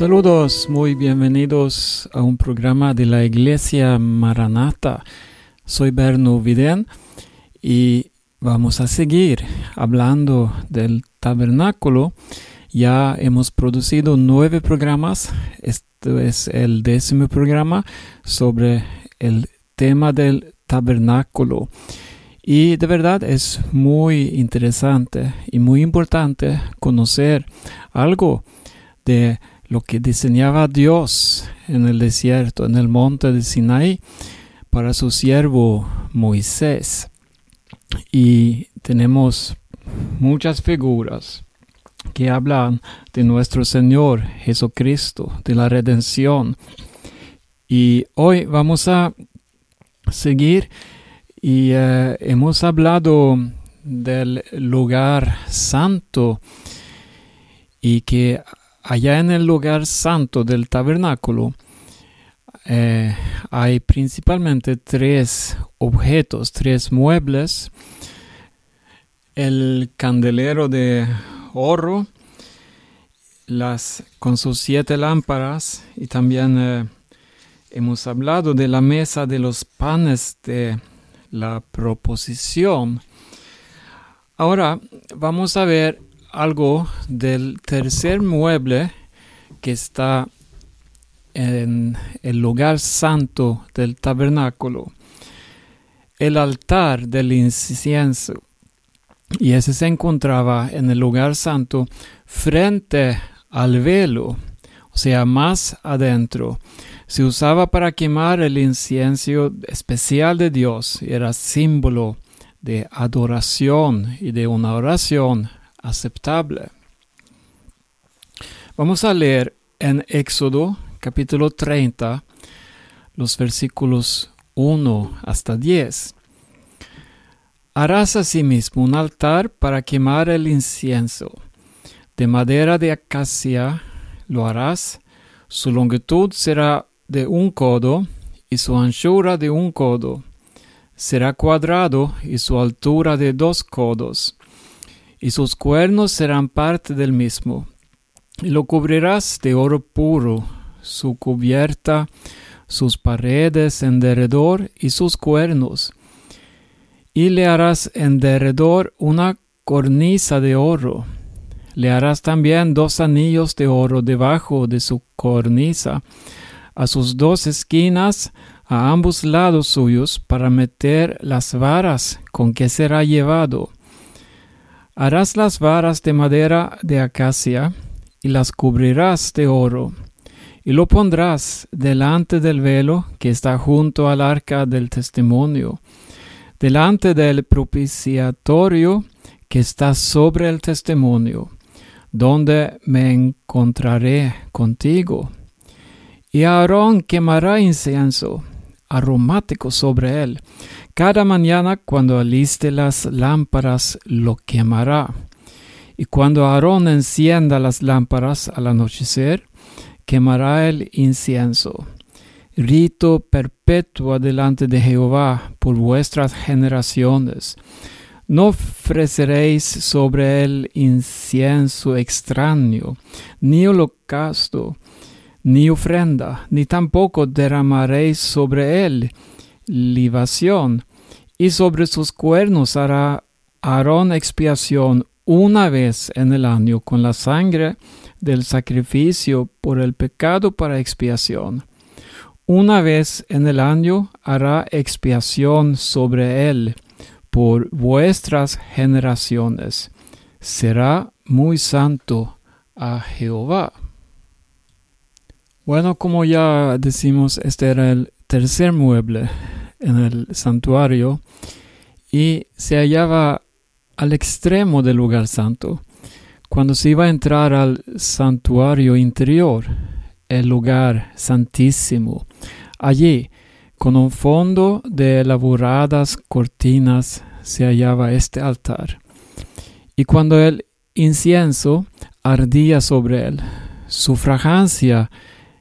Saludos, muy bienvenidos a un programa de la Iglesia Maranata. Soy Berno Viden y vamos a seguir hablando del tabernáculo. Ya hemos producido nueve programas. Este es el décimo programa sobre el tema del tabernáculo. Y de verdad es muy interesante y muy importante conocer algo de lo que diseñaba Dios en el desierto, en el monte de Sinai, para su siervo Moisés. Y tenemos muchas figuras que hablan de nuestro Señor Jesucristo, de la redención. Y hoy vamos a seguir y eh, hemos hablado del lugar santo y que allá en el lugar santo del tabernáculo eh, hay principalmente tres objetos, tres muebles. El candelero de oro, las con sus siete lámparas y también eh, hemos hablado de la mesa de los panes de la proposición. Ahora vamos a ver algo del tercer mueble que está en el lugar santo del tabernáculo, el altar del incienso. Y ese se encontraba en el lugar santo frente al velo, o sea, más adentro. Se usaba para quemar el incienso especial de Dios, era símbolo de adoración y de una oración aceptable. Vamos a leer en Éxodo capítulo 30 los versículos 1 hasta 10. Harás asimismo un altar para quemar el incienso. De madera de acacia lo harás. Su longitud será de un codo y su anchura de un codo. Será cuadrado y su altura de dos codos y sus cuernos serán parte del mismo. Y lo cubrirás de oro puro, su cubierta, sus paredes en derredor y sus cuernos. Y le harás en derredor una cornisa de oro. Le harás también dos anillos de oro debajo de su cornisa, a sus dos esquinas, a ambos lados suyos, para meter las varas con que será llevado Harás las varas de madera de acacia y las cubrirás de oro, y lo pondrás delante del velo que está junto al arca del testimonio, delante del propiciatorio que está sobre el testimonio, donde me encontraré contigo. Y Aarón quemará incienso aromático sobre él. Cada mañana cuando aliste las lámparas lo quemará. Y cuando Aarón encienda las lámparas al anochecer, quemará el incienso. Rito perpetuo delante de Jehová por vuestras generaciones. No ofreceréis sobre él incienso extraño, ni holocausto, ni ofrenda, ni tampoco derramaréis sobre él libación, y sobre sus cuernos hará Aarón expiación una vez en el año con la sangre del sacrificio por el pecado para expiación. Una vez en el año hará expiación sobre él por vuestras generaciones. Será muy santo a Jehová. Bueno, como ya decimos, este era el tercer mueble en el santuario y se hallaba al extremo del lugar santo. Cuando se iba a entrar al santuario interior, el lugar santísimo, allí, con un fondo de elaboradas cortinas, se hallaba este altar. Y cuando el incienso ardía sobre él, su fragancia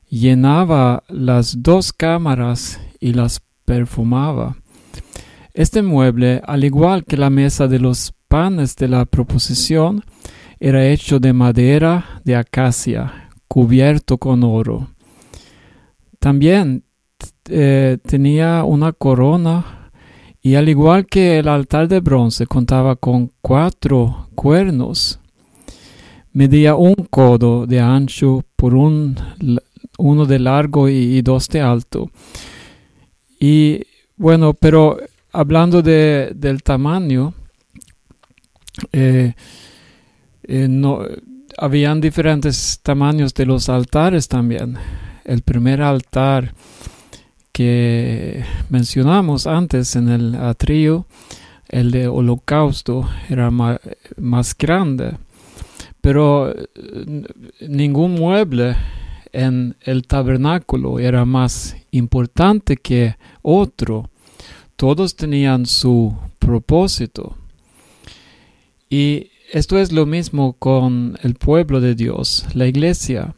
llenaba las dos cámaras y las perfumaba. Este mueble, al igual que la mesa de los panes de la proposición, era hecho de madera de acacia, cubierto con oro. También eh, tenía una corona y al igual que el altar de bronce contaba con cuatro cuernos. Medía un codo de ancho por un, uno de largo y, dos de alto. Y bueno, pero hablando de, del tamaño, eh, eh, no, habían diferentes tamaños de los altares también. El primer altar que mencionamos antes en el atrio, el de holocausto, era más, grande. Pero eh, ningún mueble en el tabernáculo era más importante que otro. Todos tenían su propósito. Y esto es lo mismo con el pueblo de Dios, la iglesia.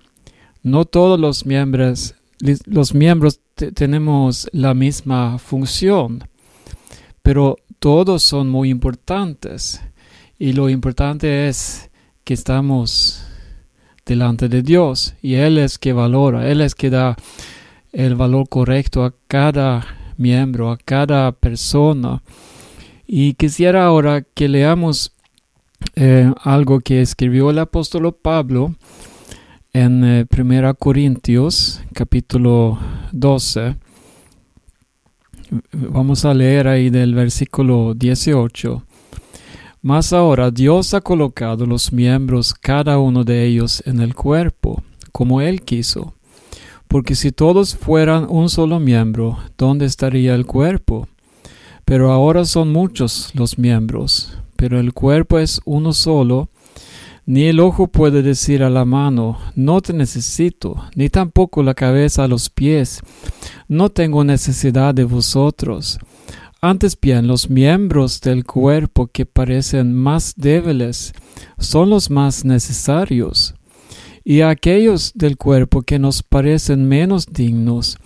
No todos los miembros, los miembros tenemos la misma función, pero todos son muy importantes. Y lo importante es que estamos delante de Dios y Él es que valora, Él es que da el valor correcto a cada miembro, a cada persona. Y quisiera ahora que leamos eh, algo que escribió el apóstol Pablo en eh, Primera Corintios capítulo 12. Vamos a leer ahí del versículo 18. Mas ahora Dios ha colocado los miembros cada uno de ellos en el cuerpo, como Él quiso. Porque si todos fueran un solo miembro, ¿dónde estaría el cuerpo? Pero ahora son muchos los miembros, pero el cuerpo es uno solo. Ni el ojo puede decir a la mano, no te necesito, ni tampoco la cabeza a los pies, no tengo necesidad de vosotros. Antes bien, los miembros del cuerpo que parecen más débiles son los más necesarios, y aquellos del cuerpo que nos parecen menos dignos,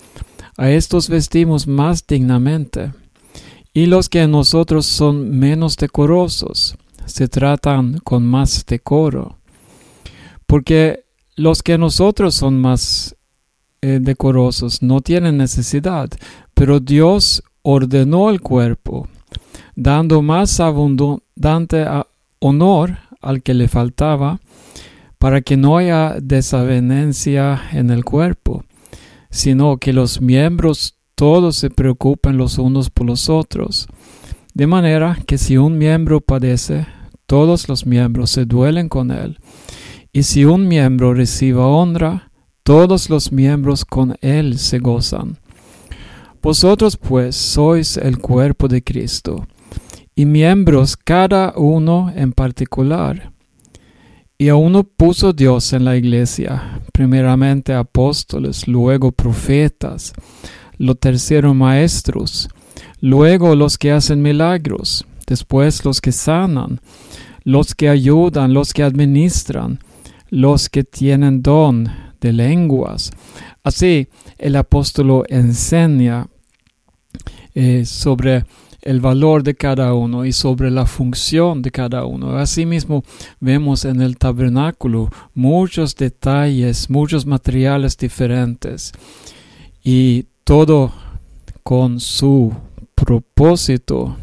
a estos vestimos más dignamente, y los que en nosotros son menos decorosos, se tratan con más decoro, porque los que nosotros son más eh, decorosos no tienen necesidad, pero Dios ordenó el cuerpo, dando más abundante honor al que le faltaba, para que no haya desavenencia en el cuerpo, sino que los miembros todos se preocupen los unos por los otros, de manera que si un miembro padece, todos los miembros se duelen con él, y si un miembro reciba honra, todos los miembros con él se gozan. Vosotros pues sois el cuerpo de Cristo, y miembros cada uno en particular. Y a uno puso Dios en la iglesia, primeramente apóstoles, luego profetas, lo tercero maestros, luego los que hacen milagros, después los que sanan, los que ayudan, los que administran, los que tienen don de lenguas. Así el apóstolo enseña eh, sobre el valor de cada uno y sobre la función de cada uno. Asimismo, vemos en el tabernáculo muchos detalles, muchos materiales diferentes y todo con su propósito.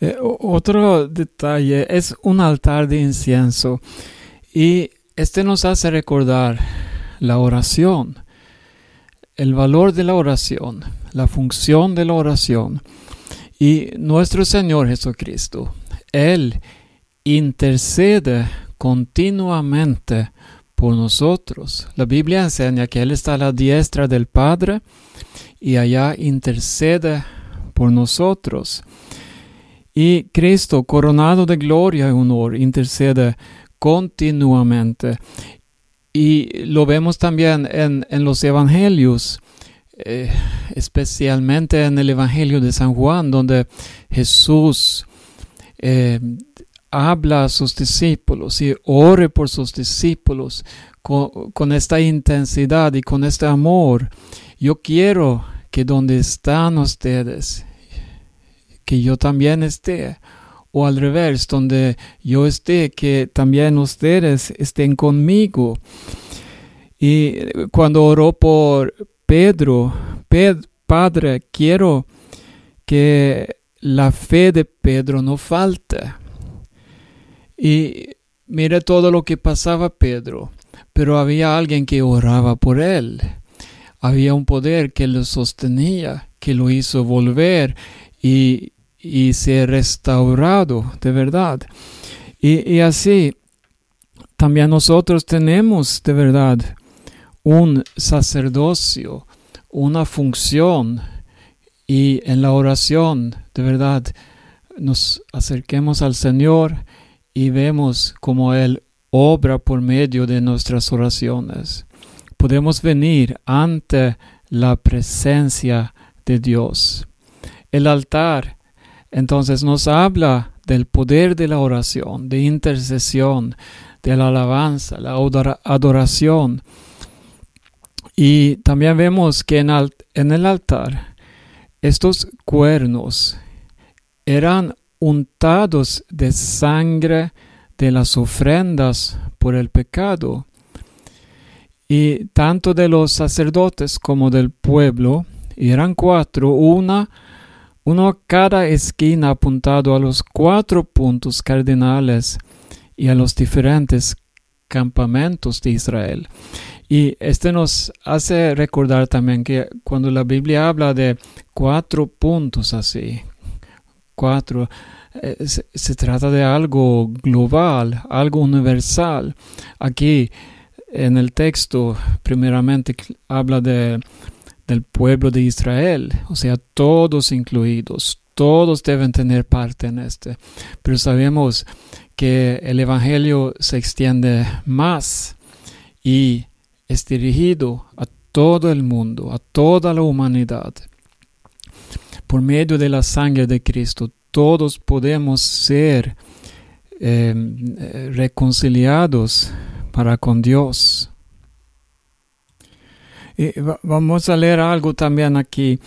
Eh, otro detalle es un altar de incienso y este nos hace recordar la oración, el valor de la oración la función de la oración. Y nuestro Señor Jesucristo, Él intercede continuamente por nosotros. La Biblia enseña que Él está a la diestra del Padre y allá intercede por nosotros. Y Cristo, coronado de gloria y honor, intercede continuamente. Y lo vemos también en, en los evangelios. Eh, especialmente en el Evangelio de San Juan, donde Jesús eh, habla a sus discípulos y ore por sus discípulos con, esta intensidad y con este amor. Yo quiero que donde están ustedes, que yo también esté, o al revés, donde yo esté, que también ustedes estén conmigo. Y cuando oró por Pedro, Padre, quiero que la fe de Pedro no falte. Y mire todo lo que pasaba Pedro, pero había alguien que oraba por él. Había un poder que lo sostenía, que lo hizo volver y, y ser restaurado de verdad. Y, y así, también nosotros tenemos de verdad un sacerdocio, una función y en la oración, de verdad, nos acerquemos al Señor y vemos cómo Él obra por medio de nuestras oraciones. Podemos venir ante la presencia de Dios. El altar entonces nos habla del poder de la oración, de intercesión, de la alabanza, la adoración. Y también vemos que en, el altar estos cuernos eran untados de sangre de las ofrendas por el pecado. Y tanto de los sacerdotes como del pueblo, eran cuatro, una, uno a cada esquina apuntado a los cuatro puntos cardinales y a los diferentes campamentos de Israel. Y este nos hace recordar también que cuando la Biblia habla de cuatro puntos así, cuatro, eh, se, trata de algo global, algo universal. Aquí en el texto primeramente habla de, del pueblo de Israel, o sea, todos incluidos, todos deben tener parte en este. Pero sabemos que el Evangelio se extiende más y es dirigido a todo el mundo, a toda la humanidad. Por medio de la sangre de Cristo, todos podemos ser em, reconciliados para con Dios. Y vamos a leer algo también aquí.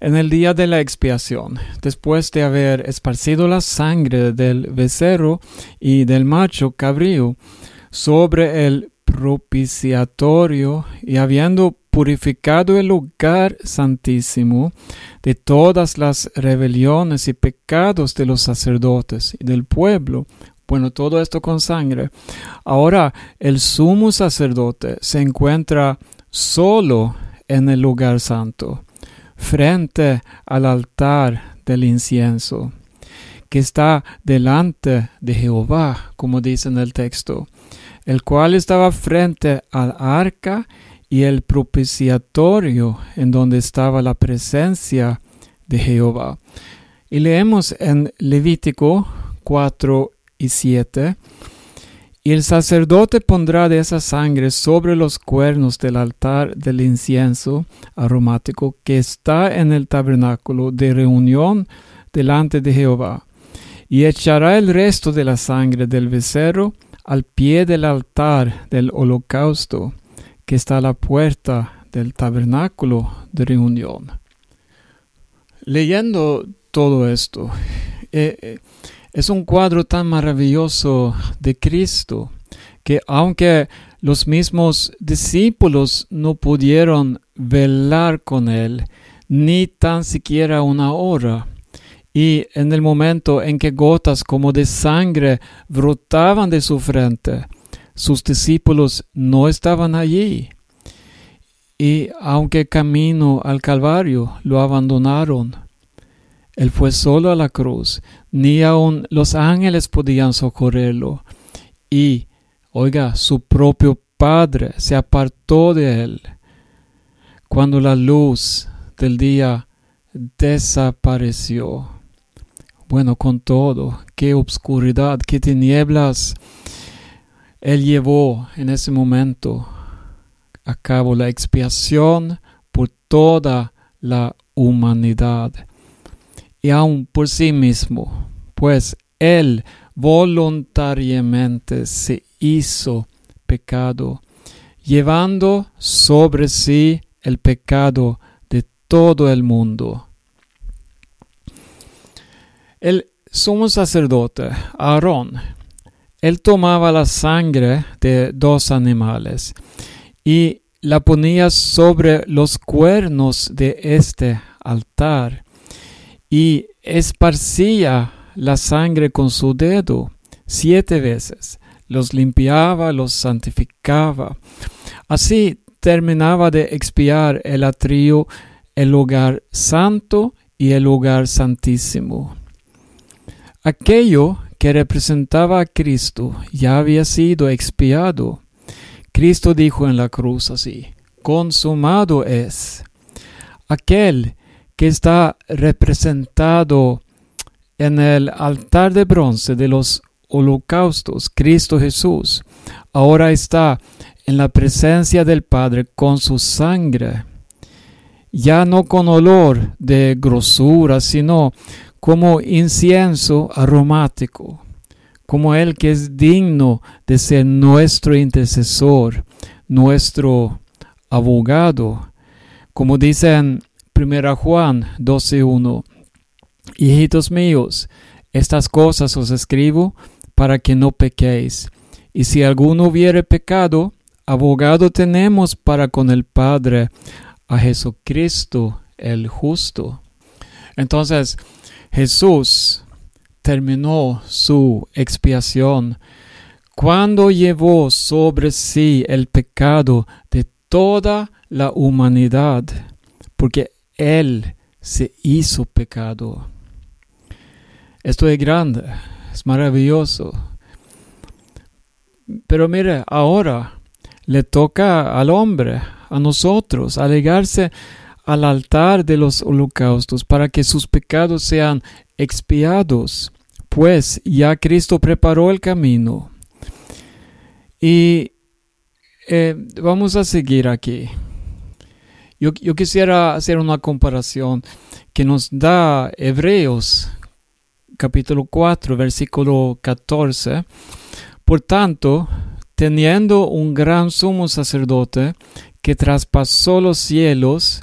En el día de la expiación, después de haber esparcido la sangre del becerro y del macho cabrío sobre el propiciatorio y habiendo purificado el lugar santísimo de todas las rebeliones y pecados de los sacerdotes y del pueblo, bueno, todo esto con sangre. Ahora el sumo sacerdote se encuentra solo en el lugar santo, frente al altar del incienso, que está delante de Jehová, como dice en el texto el cual estaba frente al arca y el propiciatorio en donde estaba la presencia de Jehová. Y leemos en Levítico 4 y 7. Y el sacerdote pondrá de esa sangre sobre los cuernos del altar del incienso aromático que está en el tabernáculo de reunión delante de Jehová. Y echará el resto de la sangre del becerro al pie del altar del holocausto que está a la puerta del tabernáculo de reunión. Leyendo todo esto, eh, eh, es un cuadro tan maravilloso de Cristo que aunque los mismos discípulos no pudieron velar con él ni tan siquiera una hora, y en el momento en que gotas como de sangre brotaban de su frente, sus discípulos no estaban allí. Y aunque camino al Calvario lo abandonaron, él fue solo a la cruz, ni aun los ángeles podían socorrerlo. Y, oiga, su propio Padre se apartó de él. Cuando la luz del día desapareció. Bueno, con todo, qué obscuridad, qué tinieblas. Él llevó en ese momento a cabo la expiación por toda la humanidad y aun por sí mismo, pues Él voluntariamente se hizo pecado, llevando sobre sí el pecado de todo el mundo. El sumo sacerdote, Aarón, él tomaba la sangre de dos animales y la ponía sobre los cuernos de este altar y esparcía la sangre con su dedo siete veces, los limpiaba, los santificaba. Así terminaba de expiar el atrio, el lugar santo y el lugar santísimo. Aquello que representaba a Cristo ya había sido expiado. Cristo dijo en la cruz así, consumado es. Aquel que está representado en el altar de bronce de los holocaustos, Cristo Jesús, ahora está en la presencia del Padre con su sangre, ya no con olor de grosura, sino como incienso aromático, como el que es digno de ser nuestro intercesor, nuestro abogado, como dice en 1 Juan 12.1, Hijitos míos, estas cosas os escribo para que no pequéis. Y si alguno hubiere pecado, abogado tenemos para con el Padre, a Jesucristo el justo. Entonces, Jesús terminó su expiación cuando llevó sobre sí el pecado de toda la humanidad, porque Él se hizo pecado. Esto es grande, es maravilloso. Pero mire, ahora le toca al hombre, a nosotros, alegarse al altar de los holocaustos para que sus pecados sean expiados, pues ya Cristo preparó el camino. Y eh, vamos a seguir aquí. Yo, yo, quisiera hacer una comparación que nos da Hebreos capítulo 4, versículo 14. Por tanto, teniendo un gran sumo sacerdote que traspasó los cielos,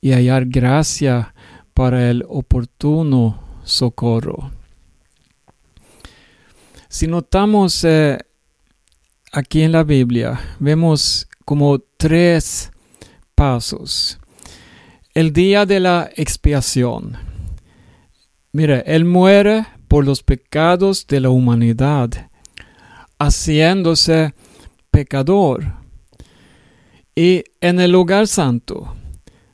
y hallar gracia para el oportuno socorro. Si notamos eh, aquí en la Biblia, vemos como tres pasos. El día de la expiación. Mire, Él muere por los pecados de la humanidad, haciéndose pecador. Y en el lugar santo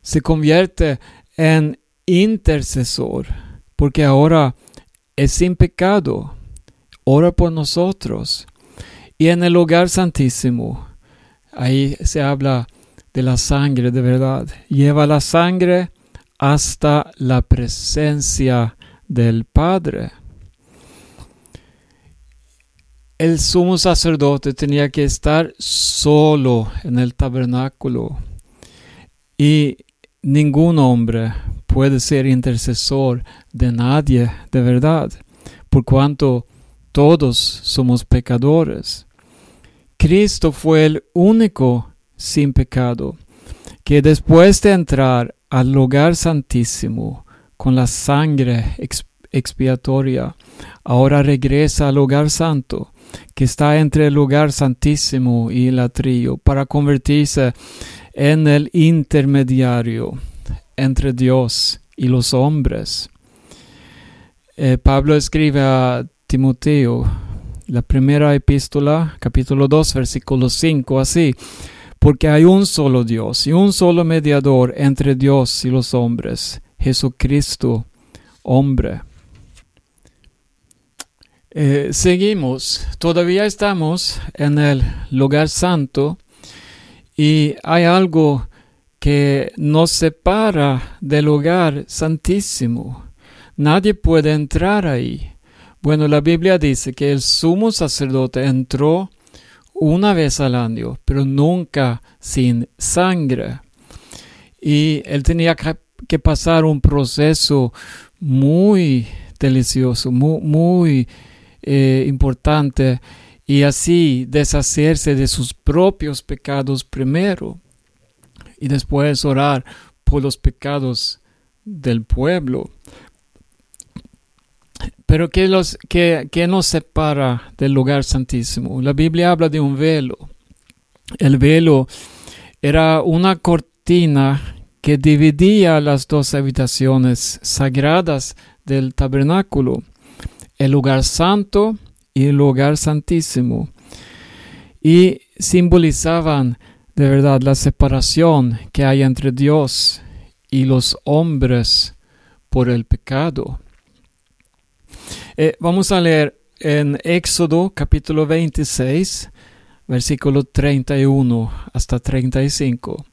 se convierte en intercesor, porque ahora es sin pecado, ora por nosotros. Y en el lugar santísimo, ahí se habla de la sangre de verdad, lleva la sangre hasta la presencia del Padre. El sumo sacerdote tenía que estar solo en el tabernáculo. Y ningún hombre puede ser intercesor de nadie de verdad, por cuanto todos somos pecadores. Cristo fue el único sin pecado que después de entrar al lugar santísimo con la sangre expiatoria, ahora regresa al lugar santo que está entre el lugar santísimo y el atrio, para convertirse en el intermediario entre Dios y los hombres. Eh, Pablo escribe a Timoteo, la primera epístola, capítulo 2, versículo 5, así, porque hay un solo Dios y un solo mediador entre Dios y los hombres, Jesucristo, hombre. Eh, seguimos, todavía estamos en el lugar santo y hay algo que nos separa del lugar santísimo. Nadie puede entrar ahí. Bueno, la Biblia dice que el sumo sacerdote entró una vez al año, pero nunca sin sangre. Y él tenía que pasar un proceso muy delicioso, muy, eh, importante, y así deshacerse de sus propios pecados primero, y después orar por los pecados del pueblo. Pero ¿qué, los, qué, nos separa del lugar santísimo? La Biblia habla de un velo. El velo era una cortina que dividía las dos habitaciones sagradas del tabernáculo, el lugar santo y el lugar santísimo, y simbolizaban de verdad la separación que hay entre Dios y los hombres por el pecado. Eh, vamos a leer en Éxodo capítulo 26, versículo 31 hasta 35.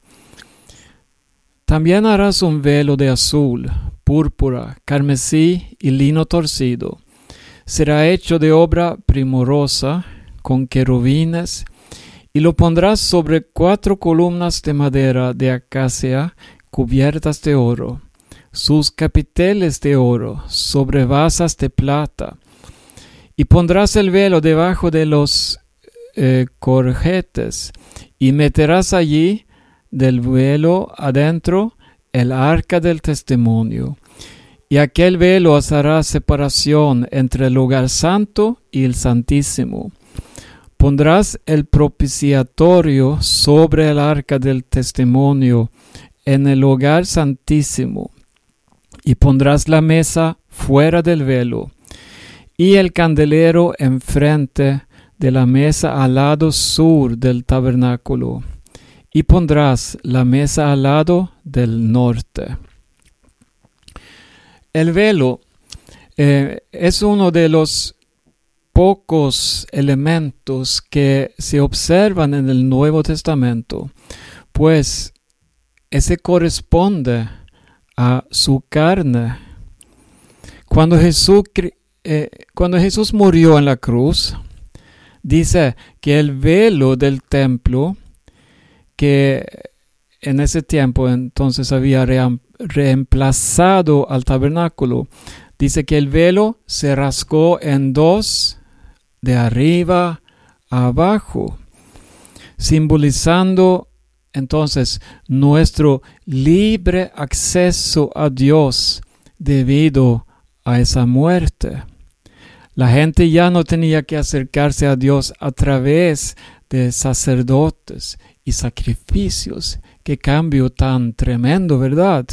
También harás un velo de azul, púrpura, carmesí y lino torcido. Será hecho de obra primorosa, con querubines, y lo pondrás sobre cuatro columnas de madera de acacia cubiertas de oro sus capiteles de oro sobre basas de plata, y pondrás el velo debajo de los eh, corjetes, y meterás allí del velo adentro el arca del testimonio. Y aquel velo hará separación entre el lugar santo y el santísimo. Pondrás el propiciatorio sobre el arca del testimonio en el lugar santísimo y pondrás la mesa fuera del velo, y el candelero enfrente de la mesa al lado sur del tabernáculo, y pondrás la mesa al lado del norte. El velo eh, es uno de los pocos elementos que se observan en el Nuevo Testamento, pues ese corresponde a su carne. Cuando Jesús, eh, cuando Jesús murió en la cruz, dice que el velo del templo, que en ese tiempo entonces había reemplazado al tabernáculo, dice que el velo se rasgó en dos, de arriba a abajo, simbolizando entonces nuestro libre acceso a Dios debido a esa muerte. La gente ya no tenía que acercarse a Dios a través de sacerdotes y sacrificios. Qué cambio tan tremendo, ¿verdad?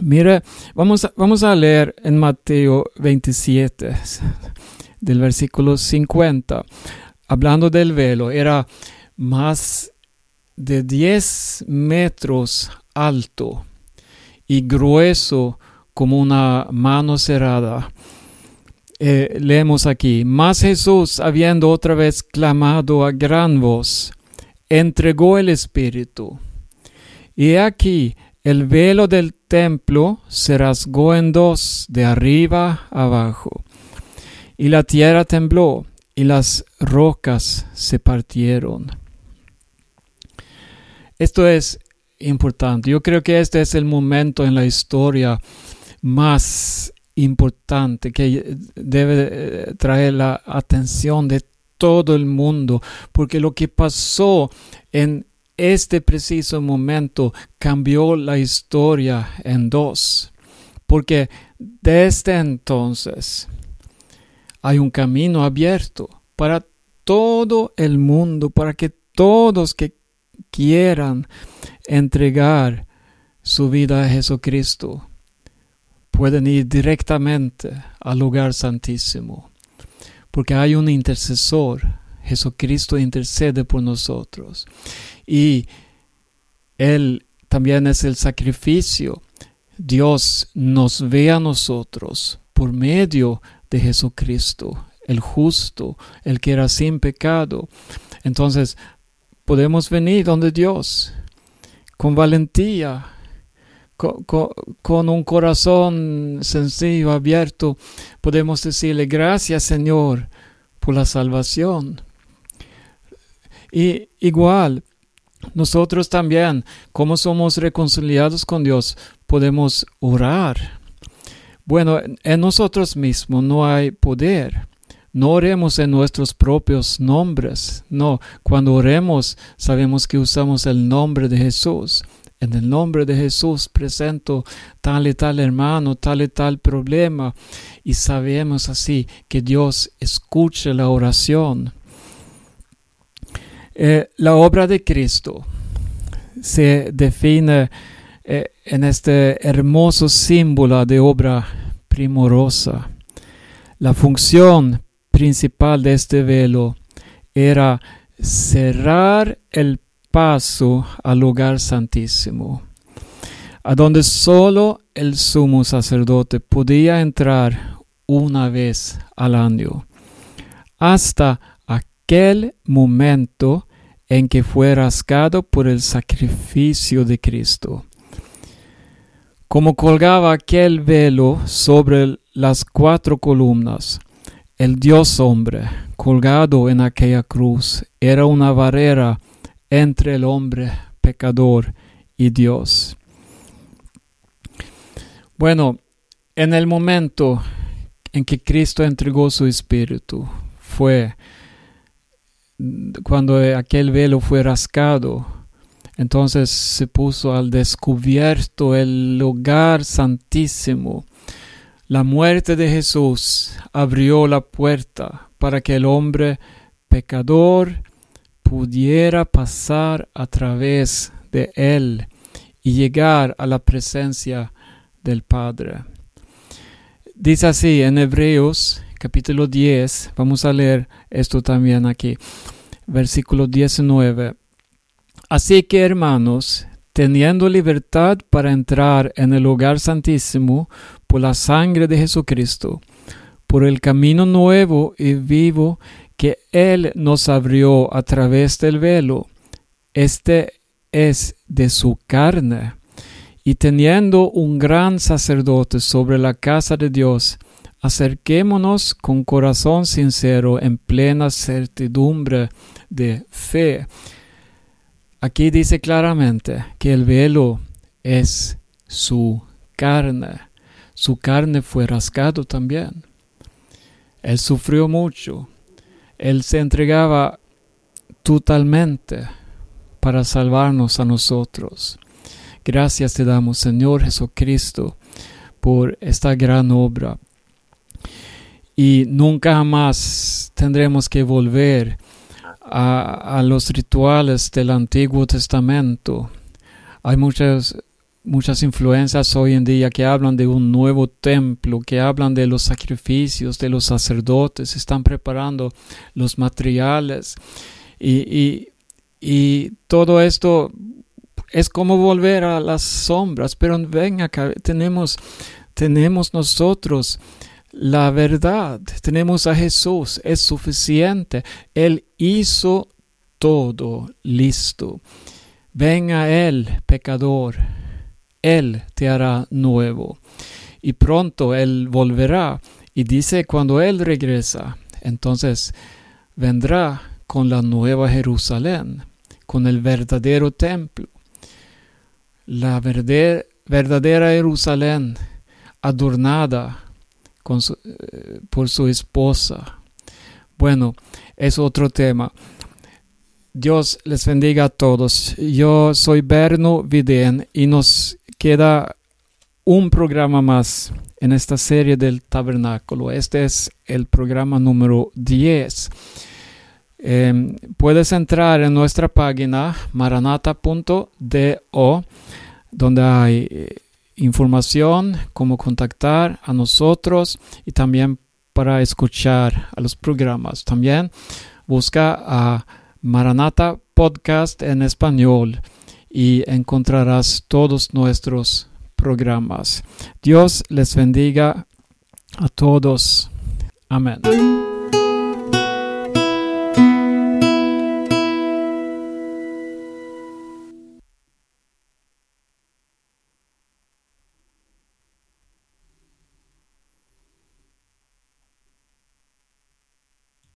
Mire, vamos a, vamos a leer en Mateo 27, del versículo 50, hablando del velo. Era más de 10 metros alto y grueso como una mano cerrada. Eh, leemos aquí, mas Jesús, habiendo otra vez clamado a gran voz, entregó el Espíritu. Y aquí el velo del templo se rasgó en dos, de arriba abajo. Y la tierra tembló, y las rocas se partieron. Esto es importante. Yo creo que este es el momento en la historia más importante que debe eh, traer la atención de todo el mundo, porque lo que pasó en este preciso momento cambió la historia en dos, porque desde entonces hay un camino abierto para todo el mundo, para que todos que quieran entregar su vida a Jesucristo pueden ir directamente al lugar santísimo, porque hay un intercesor. Jesucristo intercede por nosotros y Él también es el sacrificio. Dios nos ve a nosotros por medio de Jesucristo, el justo, el que era sin pecado. Entonces, podemos venir donde Dios con valentía, con, un corazón sencillo, abierto, podemos decirle gracias Señor por la salvación. Y igual, nosotros también, como somos reconciliados con Dios, podemos orar. Bueno, en nosotros mismos no hay poder. No oremos en nuestros propios nombres. No, cuando oremos sabemos que usamos el nombre de Jesús. En el nombre de Jesús presento tal y tal hermano, tal y tal problema. Y sabemos así que Dios escucha la oración. Eh, la obra de Cristo se define eh, en este hermoso símbolo de obra primorosa. La función principal de este velo era cerrar el paso al lugar santísimo, a donde solo el sumo sacerdote podía entrar una vez al año, hasta aquel momento en que fue rascado por el sacrificio de Cristo. Como colgaba aquel velo sobre las cuatro columnas, el Dios hombre colgado en aquella cruz era una barrera entre el hombre pecador y Dios. Bueno, en el momento en que Cristo entregó su espíritu, fue cuando aquel velo fue rascado, entonces se puso al descubierto el lugar santísimo. La muerte de Jesús abrió la puerta para que el hombre pecador pudiera pasar a través de él y llegar a la presencia del Padre. Dice así en Hebreos capítulo 10, vamos a leer esto también aquí, versículo 19. Así que hermanos, teniendo libertad para entrar en el lugar santísimo por la sangre de Jesucristo, por el camino nuevo y vivo que Él nos abrió a través del velo, este es de su carne. Y teniendo un gran sacerdote sobre la casa de Dios, acerquémonos con corazón sincero en plena certidumbre de fe. Aquí dice claramente que el velo es su carne. Su carne fue rascado también. Él sufrió mucho. Él se entregaba totalmente para salvarnos a nosotros. Gracias te damos, Señor Jesucristo, por esta gran obra y nunca jamás tendremos que volver a, a, los rituales del Antiguo Testamento. Hay muchas, muchas influencias hoy en día que hablan de un nuevo templo, que hablan de los sacrificios de los sacerdotes, están preparando los materiales y, y, todo esto es como volver a las sombras, pero ven acá, tenemos, tenemos nosotros la verdad. Tenemos a Jesús, es suficiente. Él hizo todo listo. Ven a Él, pecador. Él te hará nuevo. Y pronto Él volverá. Y dice, cuando Él regresa, entonces vendrá con la nueva Jerusalén, con el verdadero templo. La verdadera Jerusalén adornada eh, por su esposa. Bueno, es otro tema. Dios les bendiga a todos. Yo soy Berno Vidén y nos queda un programa más en esta serie del tabernáculo. Este es el programa número 10. Em, puedes entrar en nuestra página maranata.do donde hay eh, información, cómo contactar a nosotros y también para escuchar a los programas. También busca a Maranata Podcast en español y encontrarás todos nuestros programas. Dios les bendiga a todos. Amén.